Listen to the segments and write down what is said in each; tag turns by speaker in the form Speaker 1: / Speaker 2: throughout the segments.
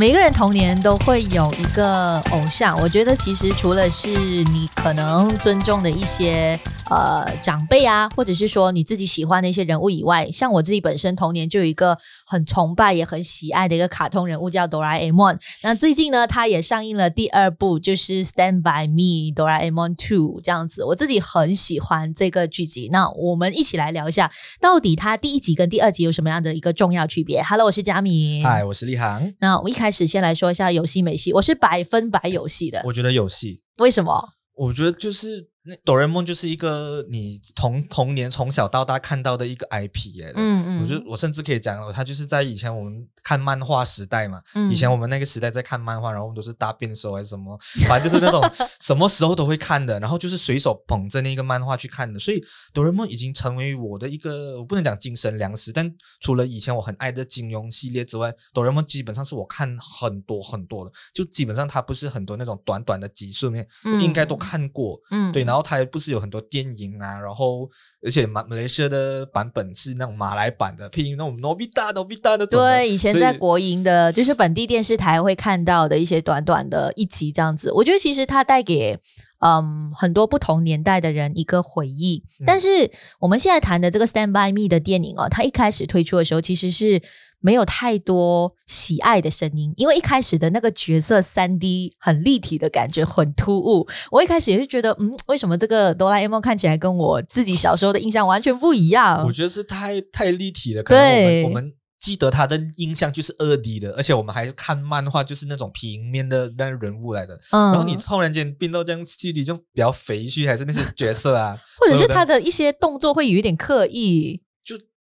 Speaker 1: 每个人童年都会有一个偶像，我觉得其实除了是你可能尊重的一些呃长辈啊，或者是说你自己喜欢的一些人物以外，像我自己本身童年就有一个很崇拜也很喜爱的一个卡通人物叫哆啦 A 梦。那最近呢，它也上映了第二部，就是 Stand by Me 哆啦 A 梦 Two 这样子，我自己很喜欢这个剧集。那我们一起来聊一下，到底它第一集跟第二集有什么样的一个重要区别？Hello，我是佳敏。
Speaker 2: 嗨，我是立航。
Speaker 1: 那我们一开始。开始先来说一下有戏没戏，我是百分百有戏的。
Speaker 2: 我觉得有戏，
Speaker 1: 为什么？
Speaker 2: 我觉得就是。那哆啦 A 梦就是一个你童童年从小到大看到的一个 IP 耶，嗯嗯，我觉得我甚至可以讲，它就是在以前我们看漫画时代嘛，嗯、以前我们那个时代在看漫画，然后我们都是大便手还是什么，反正就是那种 什么时候都会看的，然后就是随手捧着那个漫画去看的，所以哆啦 A 梦已经成为我的一个，我不能讲精神粮食，但除了以前我很爱的金庸系列之外，哆啦 A 梦基本上是我看很多很多的，就基本上它不是很多那种短短的集数面，嗯、应该都看过，嗯，对，然后。它也不是有很多电影啊，然后而且马马来西亚的版本是那种马来版的，配音那种诺比达、诺比达的。
Speaker 1: 对，以前在国营的，就是本地电视台会看到的一些短短的一集这样子。我觉得其实它带给嗯很多不同年代的人一个回忆。嗯、但是我们现在谈的这个《Stand by Me》的电影哦，它一开始推出的时候其实是。没有太多喜爱的声音，因为一开始的那个角色三 D 很立体的感觉很突兀。我一开始也是觉得，嗯，为什么这个哆啦 A 梦看起来跟我自己小时候的印象完全不一样？
Speaker 2: 我觉得是太太立体了。可能我们对我们记得他的印象就是二 D 的，而且我们还是看漫画，就是那种平面的那人物来的。嗯，然后你突然间变到这样，具体就比较肥去，还是那些角色啊，
Speaker 1: 或者是他的一些动作会有一点刻意。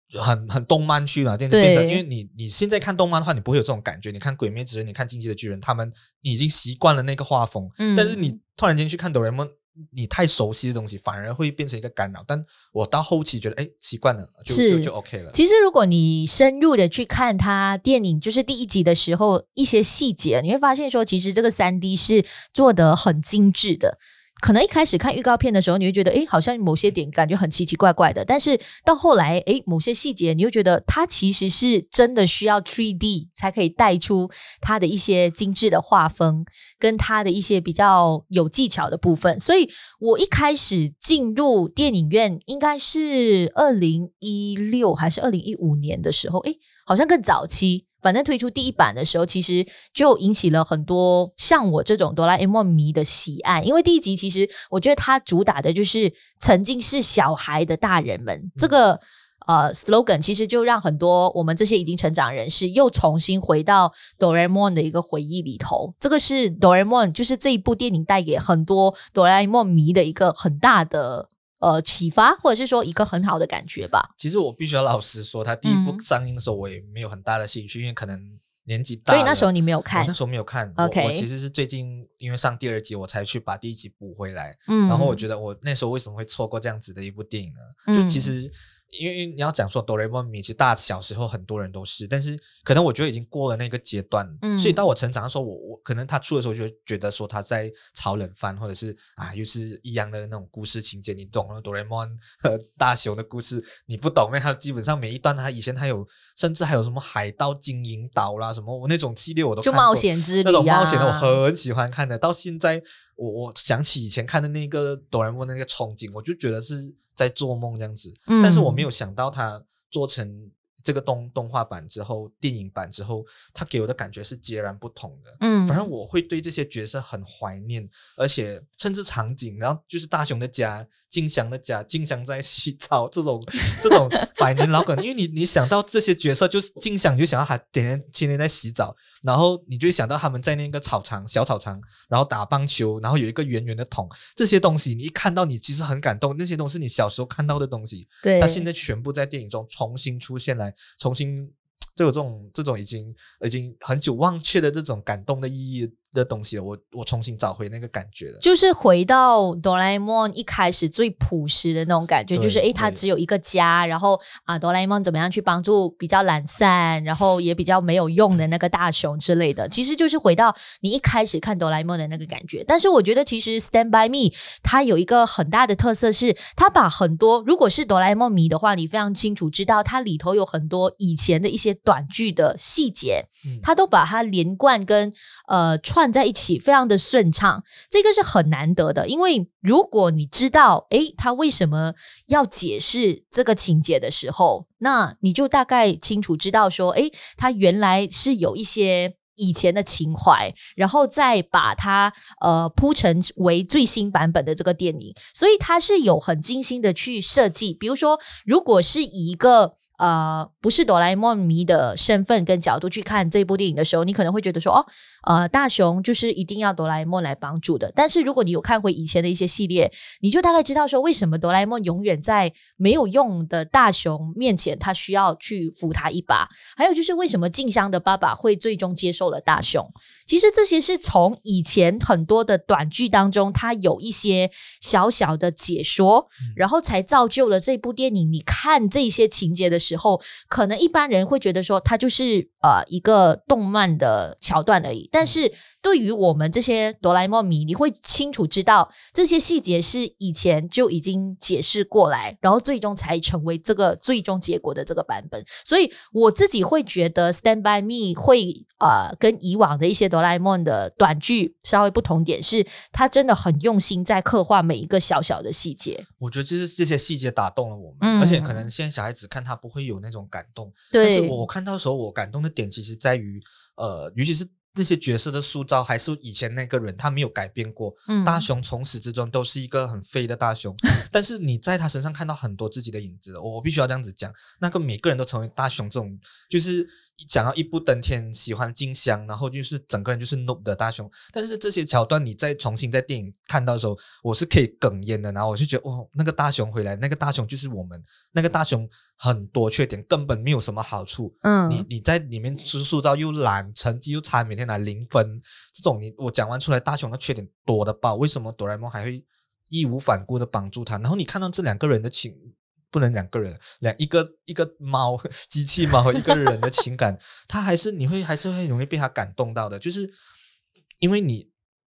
Speaker 2: 就很很动漫去嘛，变成，因为你你现在看动漫的话，你不会有这种感觉。你看《鬼灭之刃》，你看《进击的巨人》，他们你已经习惯了那个画风，嗯，但是你突然间去看哆啦 A 梦，你太熟悉的东西，反而会变成一个干扰。但我到后期觉得，哎，习惯了，就就，就 OK 了。
Speaker 1: 其实如果你深入的去看他电影，就是第一集的时候一些细节，你会发现说，其实这个三 D 是做得很精致的。可能一开始看预告片的时候，你会觉得，诶，好像某些点感觉很奇奇怪怪的。但是到后来，诶，某些细节，你又觉得它其实是真的需要 3D 才可以带出它的一些精致的画风，跟它的一些比较有技巧的部分。所以我一开始进入电影院，应该是二零一六还是二零一五年的时候，诶，好像更早期。反正推出第一版的时候，其实就引起了很多像我这种哆啦 A 梦迷的喜爱。因为第一集其实我觉得它主打的就是曾经是小孩的大人们，嗯、这个呃 slogan 其实就让很多我们这些已经成长人士又重新回到哆啦 A 梦的一个回忆里头。这个是哆啦 A 梦，就是这一部电影带给很多哆啦 A 梦迷的一个很大的。呃，启发或者是说一个很好的感觉吧。
Speaker 2: 其实我必须要老实说，他第一部上映的时候，我也没有很大的兴趣，嗯、因为可能年纪大。
Speaker 1: 所以那时候你没有看？
Speaker 2: 那时候没有看。
Speaker 1: OK，
Speaker 2: 我，我其实是最近因为上第二集，我才去把第一集补回来。嗯，然后我觉得我那时候为什么会错过这样子的一部电影呢？嗯、就其实。因为你要讲说哆啦 A 梦迷，其实大小时候很多人都是，但是可能我觉得已经过了那个阶段，嗯，所以到我成长的时候，我我可能他出的时候就觉得说他在炒冷饭，或者是啊又是一样的那种故事情节，你懂了哆啦 A 梦和大雄的故事，你不懂，因为他基本上每一段他以前他有甚至还有什么海盗金银岛啦什么我那种系列我都看过，
Speaker 1: 就冒险之旅、啊、
Speaker 2: 那种冒险的我很喜欢看的，到现在我我想起以前看的那个哆啦 A 梦那个憧憬，我就觉得是。在做梦这样子，但是我没有想到他做成这个动动画版之后，电影版之后，他给我的感觉是截然不同的。嗯，反正我会对这些角色很怀念，而且甚至场景，然后就是大雄的家。静香的家，静香在洗澡，这种这种百年老梗，因为你你想到这些角色，就是静香，你就想到他天天天天在洗澡，然后你就会想到他们在那个草场小草场，然后打棒球，然后有一个圆圆的桶，这些东西你一看到，你其实很感动，那些都是你小时候看到的东西，对，他现在全部在电影中重新出现来，重新就有这种这种已经已经很久忘却的这种感动的意义的东西了，我我重新找回那个感觉了，
Speaker 1: 就是回到哆啦 A 梦一开始最朴实的那种感觉，就是诶，他只有一个家，然后啊，哆啦 A 梦怎么样去帮助比较懒散，然后也比较没有用的那个大雄之类的，其实就是回到你一开始看哆啦 A 梦的那个感觉。但是我觉得其实 Stand by Me 它有一个很大的特色是，它把很多如果是哆啦 A 梦迷的话，你非常清楚知道它里头有很多以前的一些短剧的细节，它都把它连贯跟呃串。在一起非常的顺畅，这个是很难得的。因为如果你知道，诶，他为什么要解释这个情节的时候，那你就大概清楚知道说，诶，他原来是有一些以前的情怀，然后再把它呃铺成为最新版本的这个电影，所以他是有很精心的去设计。比如说，如果是以一个呃不是哆啦 A 梦迷的身份跟角度去看这部电影的时候，你可能会觉得说，哦。呃，大雄就是一定要哆啦 A 梦来帮助的。但是如果你有看回以前的一些系列，你就大概知道说，为什么哆啦 A 梦永远在没有用的大雄面前，他需要去扶他一把。还有就是为什么静香的爸爸会最终接受了大雄。其实这些是从以前很多的短剧当中，他有一些小小的解说，然后才造就了这部电影。你看这些情节的时候，可能一般人会觉得说，它就是呃一个动漫的桥段而已。但是对于我们这些哆啦 A 梦迷，你会清楚知道这些细节是以前就已经解释过来，然后最终才成为这个最终结果的这个版本。所以我自己会觉得《Stand by Me》会呃跟以往的一些哆啦 A 梦的短剧稍微不同点是，它真的很用心在刻画每一个小小的细节。
Speaker 2: 我觉得就是这些细节打动了我们，嗯、而且可能现在小孩子看他不会有那种感动，
Speaker 1: 对。
Speaker 2: 但是我看到的时候，我感动的点其实在于呃，尤其是。这些角色的塑造还是以前那个人，他没有改变过。嗯，大雄从始至终都是一个很废的大雄，但是你在他身上看到很多自己的影子。我必须要这样子讲，那个每个人都成为大雄这种，就是。讲到一步登天，喜欢静香，然后就是整个人就是 noob 的大雄。但是这些桥段你再重新在电影看到的时候，我是可以哽咽的。然后我就觉得，哦，那个大雄回来，那个大雄就是我们。那个大雄很多缺点，根本没有什么好处。嗯，你你在里面塑塑造又懒，成绩又差，每天拿零分，这种你我讲完出来，大雄的缺点多的爆。为什么哆啦 A 梦还会义无反顾的帮助他？然后你看到这两个人的情。不能两个人，两一个一个猫 机器猫和一个人的情感，他还是你会还是会容易被他感动到的，就是因为你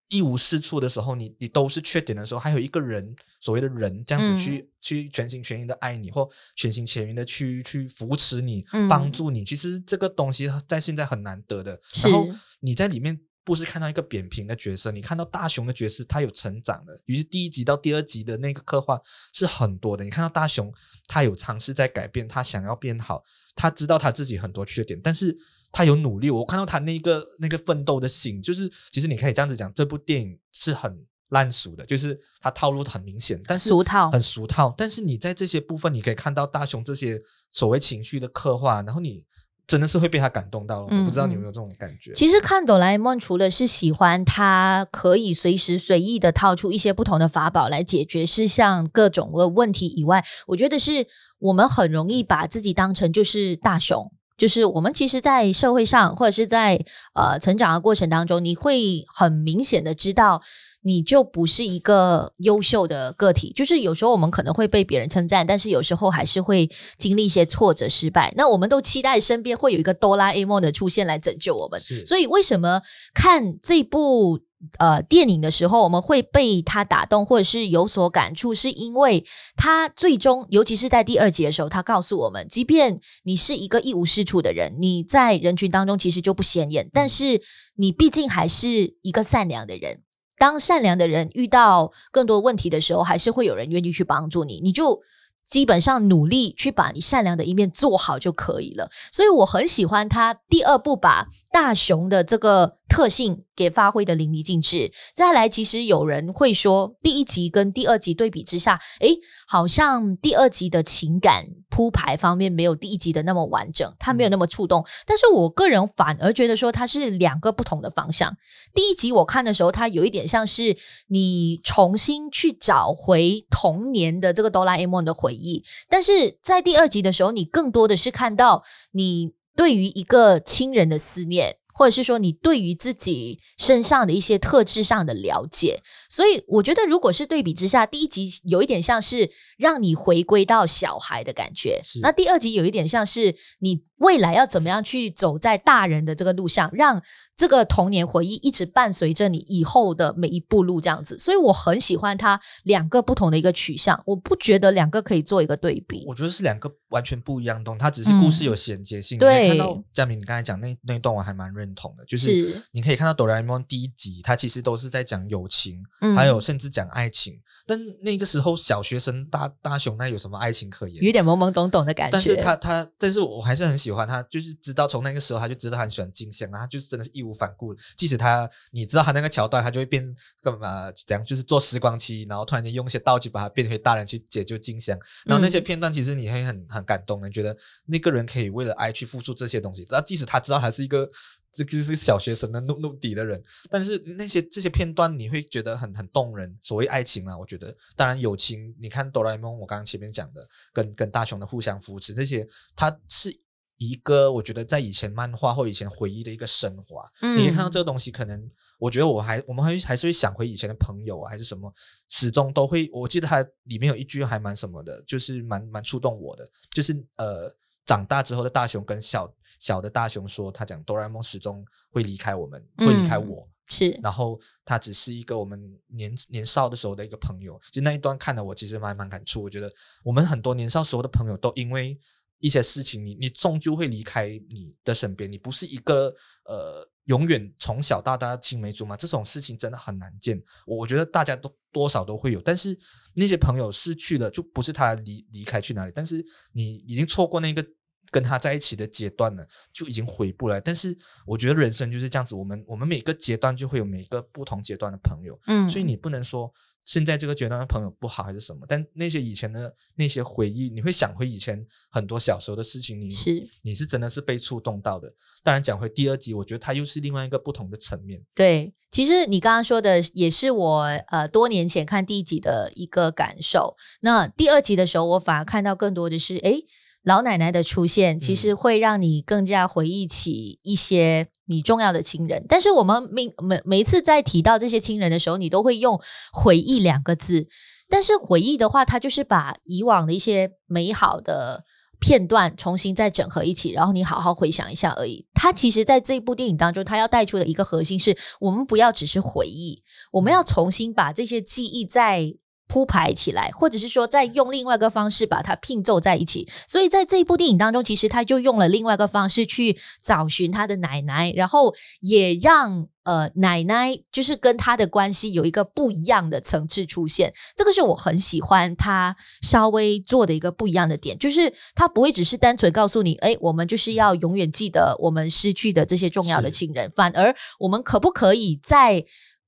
Speaker 2: 一无是处的时候，你你都是缺点的时候，还有一个人所谓的人这样子去、嗯、去全心全意的爱你，或全心全意的去去扶持你、嗯、帮助你，其实这个东西在现在很难得的。然后你在里面。不是看到一个扁平的角色，你看到大雄的角色，他有成长的。于是第一集到第二集的那个刻画是很多的。你看到大雄，他有尝试在改变，他想要变好，他知道他自己很多缺点，但是他有努力。我看到他那个那个奋斗的心，就是其实你可以这样子讲，这部电影是很烂俗的，就是他套路很明显，但是俗套很俗套。但是你在这些部分，你可以看到大雄这些所谓情绪的刻画，然后你。真的是会被他感动到，嗯、我不知道你有没有这种感觉。
Speaker 1: 其实看哆啦 A 梦，除了是喜欢他可以随时随意的套出一些不同的法宝来解决事项各种的问题以外，我觉得是我们很容易把自己当成就是大雄，就是我们其实，在社会上或者是在呃成长的过程当中，你会很明显的知道。你就不是一个优秀的个体，就是有时候我们可能会被别人称赞，但是有时候还是会经历一些挫折、失败。那我们都期待身边会有一个哆啦 A 梦的出现来拯救我们。所以为什么看这部呃电影的时候，我们会被他打动，或者是有所感触，是因为他最终，尤其是在第二集的时候，他告诉我们，即便你是一个一无是处的人，你在人群当中其实就不显眼，但是你毕竟还是一个善良的人。当善良的人遇到更多问题的时候，还是会有人愿意去帮助你。你就基本上努力去把你善良的一面做好就可以了。所以我很喜欢他第二部把大雄的这个特性给发挥的淋漓尽致。再来，其实有人会说，第一集跟第二集对比之下，诶，好像第二集的情感铺排方面没有第一集的那么完整，它没有那么触动。但是我个人反而觉得说，它是两个不同的方向。第一集我看的时候，它有一点像是你重新去找回童年的这个哆啦 A 梦的回忆，但是在第二集的时候，你更多的是看到你对于一个亲人的思念。或者是说你对于自己身上的一些特质上的了解。所以我觉得，如果是对比之下，第一集有一点像是让你回归到小孩的感觉，那第二集有一点像是你未来要怎么样去走在大人的这个路上，让这个童年回忆一直伴随着你以后的每一步路这样子。所以我很喜欢它两个不同的一个取向，我不觉得两个可以做一个对比。
Speaker 2: 我觉得是两个完全不一样的东西，它只是故事有衔接性。嗯、
Speaker 1: 对，
Speaker 2: 看到嘉明你刚才讲那那一段，我还蛮认同的，就是你可以看到哆啦 A 梦第一集，它其实都是在讲友情，嗯、还有甚至讲。爱情，但那个时候小学生大大雄那有什么爱情可言？
Speaker 1: 有点懵懵懂懂的感觉。
Speaker 2: 但是他他，但是我还是很喜欢他，就是知道从那个时候他就知道他很喜欢静香，然后他就是真的是无反顾。即使他你知道他那个桥段，他就会变干嘛？怎样？就是坐时光机，然后突然间用一些道具把他变回大人去解救金香。然后那些片段其实你会很很感动，你觉得那个人可以为了爱去付出这些东西。那即使他知道他是一个。这个是小学生的怒怒底的人，但是那些这些片段你会觉得很很动人。所谓爱情啊，我觉得当然友情，你看哆啦 A 梦，我刚刚前面讲的，跟跟大雄的互相扶持，这些他是一个我觉得在以前漫画或以前回忆的一个升华。嗯，你看到这个东西，可能我觉得我还我们还还是会想回以前的朋友啊，还是什么，始终都会。我记得它里面有一句还蛮什么的，就是蛮蛮触动我的，就是呃。长大之后的大雄跟小小的大雄说，他讲哆啦 A 梦始终会离开我们，会离开我，是。然后他只是一个我们年年少的时候的一个朋友。就那一段看的我其实蛮蛮感触。我觉得我们很多年少时候的朋友都因为一些事情，你你终究会离开你的身边。你不是一个呃永远从小到大青梅竹马，这种事情真的很难见。我我觉得大家都多少都会有，但是。那些朋友失去了，就不是他离离开去哪里，但是你已经错过那个跟他在一起的阶段了，就已经回不来。但是我觉得人生就是这样子，我们我们每个阶段就会有每个不同阶段的朋友，嗯，所以你不能说现在这个阶段的朋友不好还是什么，但那些以前的那些回忆，你会想回以前很多小时候的事情，你是你是真的是被触动到的。当然讲回第二集，我觉得它又是另外一个不同的层面，
Speaker 1: 对。其实你刚刚说的也是我呃多年前看第一集的一个感受。那第二集的时候，我反而看到更多的是，诶，老奶奶的出现，其实会让你更加回忆起一些你重要的亲人。但是我们每每每一次在提到这些亲人的时候，你都会用“回忆”两个字。但是回忆的话，它就是把以往的一些美好的。片段重新再整合一起，然后你好好回想一下而已。它其实在这一部电影当中，它要带出的一个核心是我们不要只是回忆，我们要重新把这些记忆再铺排起来，或者是说再用另外一个方式把它拼凑在一起。所以在这一部电影当中，其实他就用了另外一个方式去找寻他的奶奶，然后也让。呃，奶奶就是跟他的关系有一个不一样的层次出现，这个是我很喜欢他稍微做的一个不一样的点，就是他不会只是单纯告诉你，诶，我们就是要永远记得我们失去的这些重要的亲人，反而我们可不可以在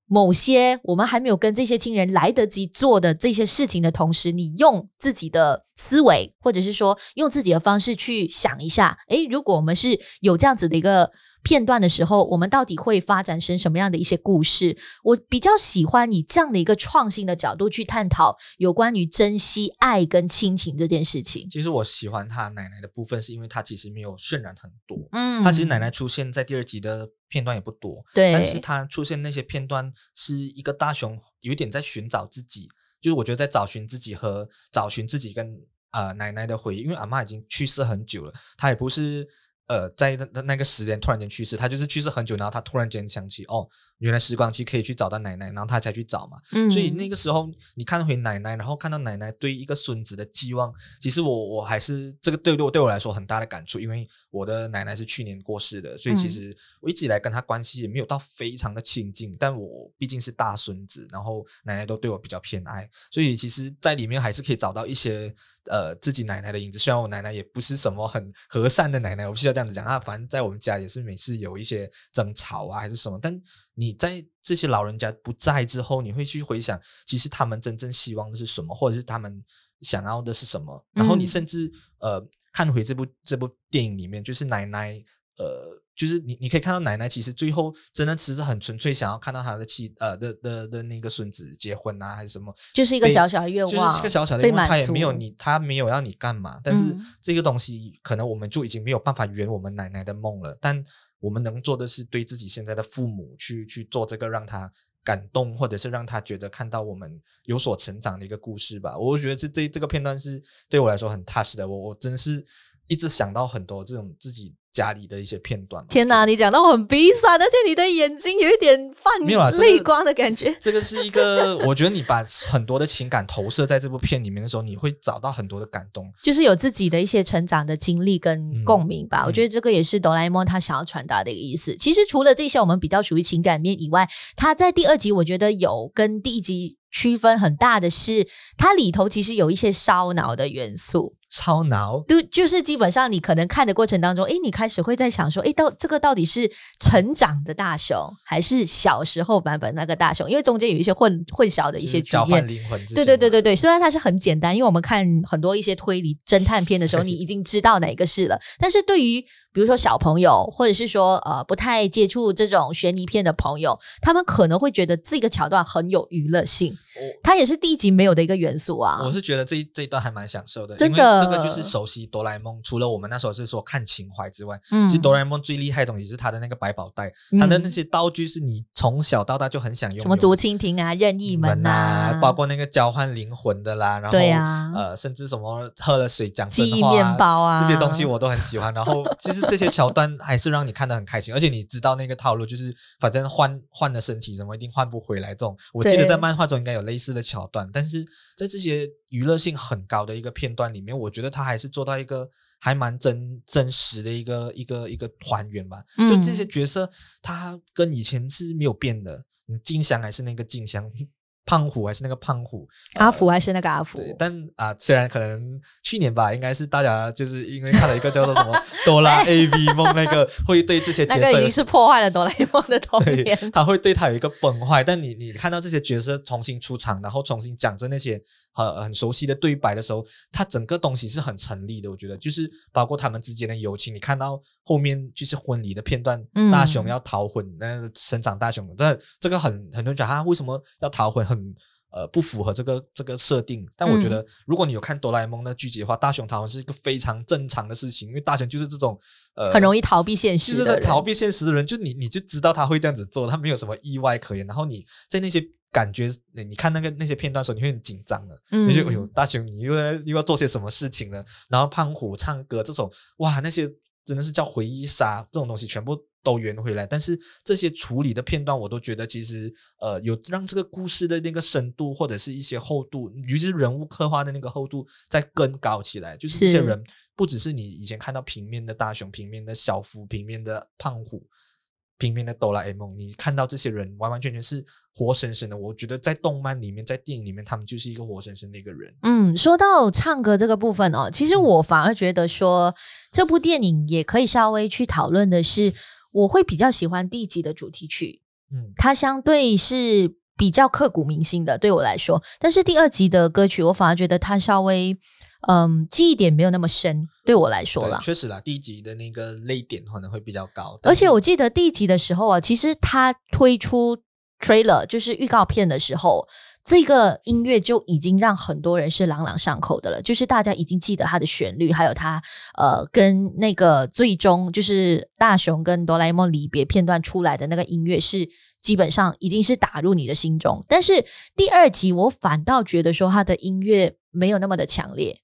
Speaker 1: 某些我们还没有跟这些亲人来得及做的这些事情的同时，你用自己的思维，或者是说用自己的方式去想一下，诶，如果我们是有这样子的一个。片段的时候，我们到底会发展成什么样的一些故事？我比较喜欢以这样的一个创新的角度去探讨有关于珍惜爱跟亲情这件事情。
Speaker 2: 其实我喜欢他奶奶的部分，是因为他其实没有渲染很多。嗯，他其实奶奶出现在第二集的片段也不多。对，但是他出现那些片段是一个大熊有一点在寻找自己，就是我觉得在找寻自己和找寻自己跟呃奶奶的回忆，因为阿妈已经去世很久了，她也不是。呃，在那那个时间突然间去世，他就是去世很久，然后他突然间想起，哦，原来时光机可以去找到奶奶，然后他才去找嘛。嗯，所以那个时候你看回奶奶，然后看到奶奶对一个孙子的寄望，其实我我还是这个对对我对我来说很大的感触，因为我的奶奶是去年过世的，所以其实我一直以来跟她关系也没有到非常的亲近，但我毕竟是大孙子，然后奶奶都对我比较偏爱，所以其实在里面还是可以找到一些。呃，自己奶奶的影子，虽然我奶奶也不是什么很和善的奶奶，我不需要这样子讲。她反正在我们家也是每次有一些争吵啊，还是什么。但你在这些老人家不在之后，你会去回想，其实他们真正希望的是什么，或者是他们想要的是什么。然后你甚至呃，看回这部这部电影里面，就是奶奶呃。就是你，你可以看到奶奶其实最后真的只是很纯粹想要看到她的妻呃的的的那个孙子结婚啊，还是什么，
Speaker 1: 就是一个小小的愿望，
Speaker 2: 就是一个小小的愿望，他也没有你，他没有要你干嘛，但是这个东西可能我们就已经没有办法圆我们奶奶的梦了。但我们能做的是对自己现在的父母去去做这个让他感动，或者是让他觉得看到我们有所成长的一个故事吧。我觉得这这这个片段是对我来说很踏实的。我我真是一直想到很多这种自己。家里的一些片段。
Speaker 1: 天哪，你讲到很鼻酸，而且你的眼睛有一点泛泪光的感觉。
Speaker 2: 这个是一个，我觉得你把很多的情感投射在这部片里面的时候，你会找到很多的感动，
Speaker 1: 就是有自己的一些成长的经历跟共鸣吧。嗯、我觉得这个也是哆啦 A 梦他想要传达的一个意思。嗯、其实除了这些，我们比较属于情感面以外，他在第二集我觉得有跟第一集区分很大的是，它里头其实有一些烧脑的元素。
Speaker 2: 超脑，
Speaker 1: 都就是基本上你可能看的过程当中，哎，你开始会在想说，哎，到这个到底是成长的大雄，还是小时候版本那个大雄？因为中间有一些混混淆的一些
Speaker 2: 交换灵魂。
Speaker 1: 对对对对对，虽然它是很简单，因为我们看很多一些推理侦探片的时候，你 已经知道哪个是了。但是对于比如说小朋友，或者是说呃不太接触这种悬疑片的朋友，他们可能会觉得这个桥段很有娱乐性。它也是第一集没有的一个元素啊。
Speaker 2: 我是觉得这一这一段还蛮享受的，
Speaker 1: 真的。
Speaker 2: 这个就是熟悉哆啦 A 梦，除了我们那时候是说看情怀之外，嗯，其实哆啦 A 梦最厉害的东西是它的那个百宝袋，嗯、它的那些道具是你从小到大就很想用，
Speaker 1: 什么竹蜻蜓啊、任意门呐、啊，
Speaker 2: 包括那个交换灵魂的啦，然后
Speaker 1: 对啊，
Speaker 2: 呃，甚至什么喝了水讲真话、
Speaker 1: 记忆面包啊，
Speaker 2: 这些东西我都很喜欢。然后 其实这些桥段还是让你看得很开心，而且你知道那个套路就是反正换换了身体，怎么一定换不回来。这种我记得在漫画中应该有类似的桥段，但是在这些娱乐性很高的一个片段里面，我觉得他还是做到一个还蛮真真实的一个一个一个还原吧。嗯、就这些角色，他跟以前是没有变的，你静香还是那个静香。胖虎还是那个胖虎，
Speaker 1: 阿福还是那个阿福。
Speaker 2: 对，但啊，虽然可能去年吧，应该是大家就是因为看了一个叫做什么 哆啦 A V 梦，那个会对这些角色
Speaker 1: 那个已经是破坏了哆啦 A 梦的童年，
Speaker 2: 他会对他有一个崩坏。但你你看到这些角色重新出场，然后重新讲着那些很很熟悉的对白的时候，他整个东西是很成立的。我觉得就是包括他们之间的友情，你看到后面就是婚礼的片段，嗯、大雄要逃婚，那个成长大雄，这这个很很多人讲他为什么要逃婚很。嗯，呃，不符合这个这个设定，但我觉得，如果你有看哆啦 A 梦那剧集的话，大雄逃婚是一个非常正常的事情，因为大雄就是这种呃，
Speaker 1: 很容易逃避现实，
Speaker 2: 就是逃避现实的人，就你你就知道他会这样子做，他没有什么意外可言。然后你在那些感觉，你看那个那些片段的时候，你会很紧张的，嗯，你就哎呦，大雄你又要又要做些什么事情呢？然后胖虎唱歌这种，哇，那些真的是叫回忆杀，这种东西全部。都圆回来，但是这些处理的片段，我都觉得其实呃有让这个故事的那个深度或者是一些厚度，尤其是人物刻画的那个厚度再更高起来。就是这些人不只是你以前看到平面的大雄、平面的小夫、平面的胖虎、平面的哆啦 A 梦，你看到这些人完完全全是活生生的。我觉得在动漫里面，在电影里面，他们就是一个活生生的一个人。
Speaker 1: 嗯，说到唱歌这个部分哦，其实我反而觉得说这部电影也可以稍微去讨论的是。我会比较喜欢第一集的主题曲，嗯，它相对是比较刻骨铭心的，对我来说。但是第二集的歌曲，我反而觉得它稍微，嗯，记忆点没有那么深，对我来说啦。
Speaker 2: 确实啦，第一集的那个泪点可能会比较高。
Speaker 1: 而且我记得第一集的时候啊，其实他推出 trailer 就是预告片的时候。这个音乐就已经让很多人是朗朗上口的了，就是大家已经记得它的旋律，还有它呃跟那个最终就是大雄跟哆啦 A 梦离别片段出来的那个音乐是基本上已经是打入你的心中。但是第二集我反倒觉得说他的音乐没有那么的强烈。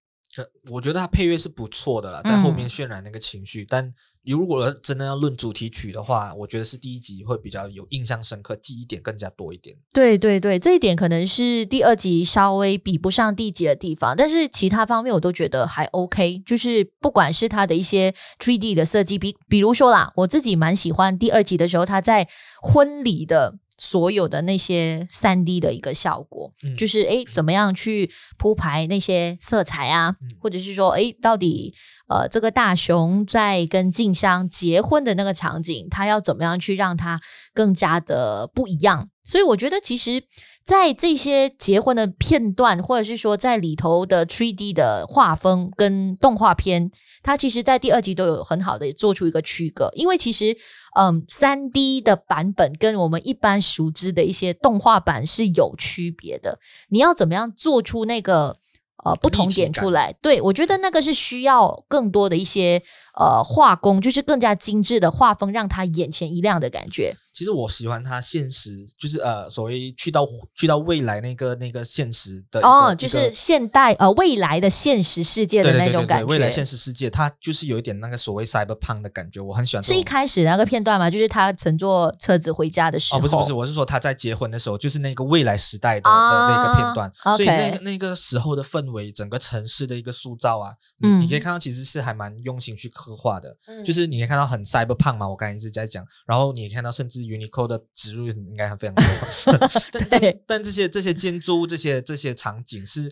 Speaker 2: 我觉得它配乐是不错的啦，在后面渲染那个情绪，嗯、但。如果真的要论主题曲的话，我觉得是第一集会比较有印象深刻，记忆点更加多一点。
Speaker 1: 对对对，这一点可能是第二集稍微比不上第一集的地方，但是其他方面我都觉得还 OK。就是不管是它的一些 3D 的设计，比比如说啦，我自己蛮喜欢第二集的时候，他在婚礼的所有的那些三 D 的一个效果，嗯、就是诶怎么样去铺排那些色彩啊，嗯、或者是说诶到底。呃，这个大雄在跟静香结婚的那个场景，他要怎么样去让他更加的不一样？所以我觉得，其实，在这些结婚的片段，或者是说在里头的 3D 的画风跟动画片，它其实，在第二集都有很好的做出一个区隔。因为其实，嗯，3D 的版本跟我们一般熟知的一些动画版是有区别的。你要怎么样做出那个？呃，不同点出来，对，我觉得那个是需要更多的一些呃画工，就是更加精致的画风，让他眼前一亮的感觉。
Speaker 2: 其实我喜欢他现实，就是呃，所谓去到去到未来那个那个现实的
Speaker 1: 哦，就是现代呃未来的现实世界的那种感觉。
Speaker 2: 对未来现实世界，它就是有一点那个所谓 cyberpunk 的感觉，我很喜欢。
Speaker 1: 是一开始那个片段吗？就是他乘坐车子回家的时候。
Speaker 2: 哦，不是不是，我是说他在结婚的时候，就是那个未来时代的、啊、的那个片段。所以那个那个时候的氛围，整个城市的一个塑造啊，嗯，你可以看到其实是还蛮用心去刻画的。嗯，就是你可以看到很 cyberpunk 嘛，我刚才一直在讲，然后你看到甚至 Uniqlo 的。植入应该还非常多，但但但这些这些建筑这些这些场景是，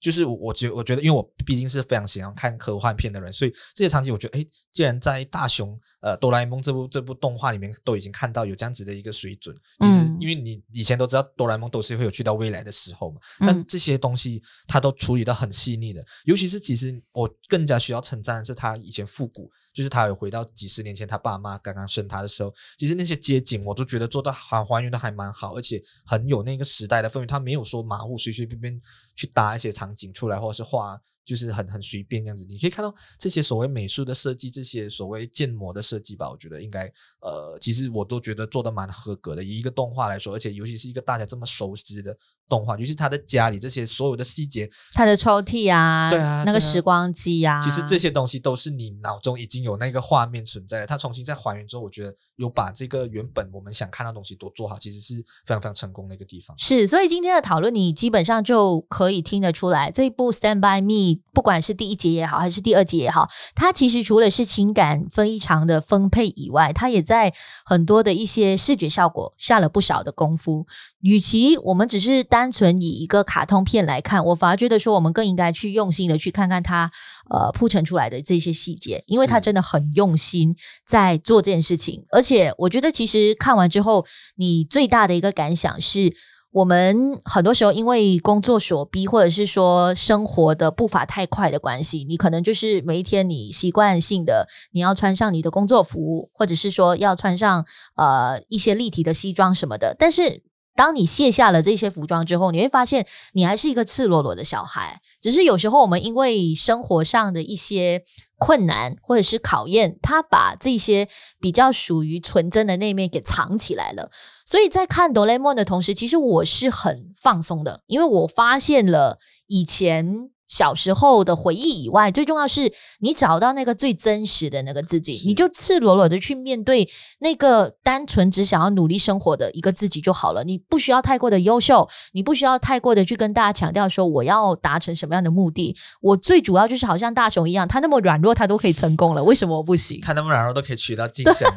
Speaker 2: 就是我觉我觉得，因为我毕竟是非常喜欢看科幻片的人，所以这些场景我觉得，哎，既然在大雄呃哆啦 A 梦这部这部动画里面都已经看到有这样子的一个水准，其实因为你以前都知道哆啦 A 梦都是会有去到未来的时候嘛，但这些东西它都处理的很细腻的，尤其是其实我更加需要称赞的是它以前复古。就是他有回到几十年前，他爸妈刚刚生他的时候，其实那些街景我都觉得做的还还原的还蛮好，而且很有那个时代的氛围。他没有说马虎，随随便便去搭一些场景出来，或者是画。就是很很随便这样子，你可以看到这些所谓美术的设计，这些所谓建模的设计吧，我觉得应该呃，其实我都觉得做的蛮合格的。以一个动画来说，而且尤其是一个大家这么熟悉的动画，尤其是他的家里这些所有的细节，
Speaker 1: 他的抽屉啊，对啊，那个时光机啊，
Speaker 2: 其实这些东西都是你脑中已经有那个画面存在了。他重新再还原之后，我觉得有把这个原本我们想看到的东西都做好，其实是非常非常成功的一个地方。
Speaker 1: 是，所以今天的讨论，你基本上就可以听得出来，这一部《Stand by Me》。不管是第一节也好，还是第二节也好，它其实除了是情感非常的丰沛以外，它也在很多的一些视觉效果下了不少的功夫。与其我们只是单纯以一个卡通片来看，我反而觉得说，我们更应该去用心的去看看它呃铺陈出来的这些细节，因为它真的很用心在做这件事情。而且我觉得，其实看完之后，你最大的一个感想是。我们很多时候因为工作所逼，或者是说生活的步伐太快的关系，你可能就是每一天你习惯性的你要穿上你的工作服，或者是说要穿上呃一些立体的西装什么的。但是当你卸下了这些服装之后，你会发现你还是一个赤裸裸的小孩。只是有时候我们因为生活上的一些困难或者是考验，他把这些比较属于纯真的那面给藏起来了。所以在看哆啦 A 梦的同时，其实我是很放松的，因为我发现了以前。小时候的回忆以外，最重要是你找到那个最真实的那个自己，你就赤裸裸的去面对那个单纯只想要努力生活的一个自己就好了。你不需要太过的优秀，你不需要太过的去跟大家强调说我要达成什么样的目的。我最主要就是好像大雄一样，他那么软弱，他都可以成功了，为什么我不行？
Speaker 2: 他那么软弱都可以取到金奖。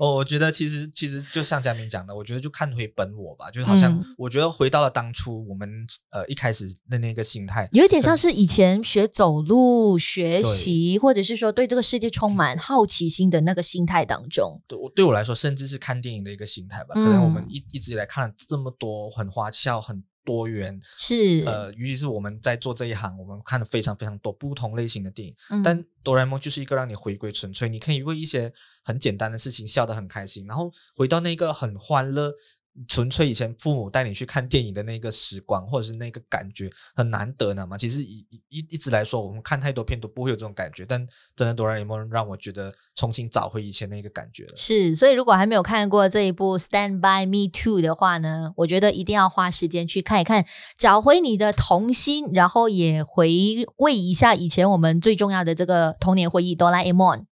Speaker 2: 我我觉得其实其实就像佳明讲的，我觉得就看回本我吧，就好像我觉得回到了当初我们呃一开始的那个心态，
Speaker 1: 有一点像是。以前学走路、学习，或者是说对这个世界充满好奇心的那个心态当中，
Speaker 2: 对我对我来说，甚至是看电影的一个心态吧。嗯、可能我们一一直以来看了这么多很花俏、很多元，
Speaker 1: 是
Speaker 2: 呃，尤其是我们在做这一行，我们看了非常非常多不同类型的电影。嗯、但哆啦 A 梦就是一个让你回归纯粹，你可以为一些很简单的事情笑得很开心，然后回到那个很欢乐。纯粹以前父母带你去看电影的那个时光，或者是那个感觉很难得的嘛。其实一一一直来说，我们看太多片都不会有这种感觉。但真的哆啦 A 梦让我觉得重新找回以前那个感觉了。
Speaker 1: 是，所以如果还没有看过这一部《Stand by Me Two》的话呢，我觉得一定要花时间去看一看，找回你的童心，然后也回味一下以前我们最重要的这个童年回忆——哆啦 A 梦。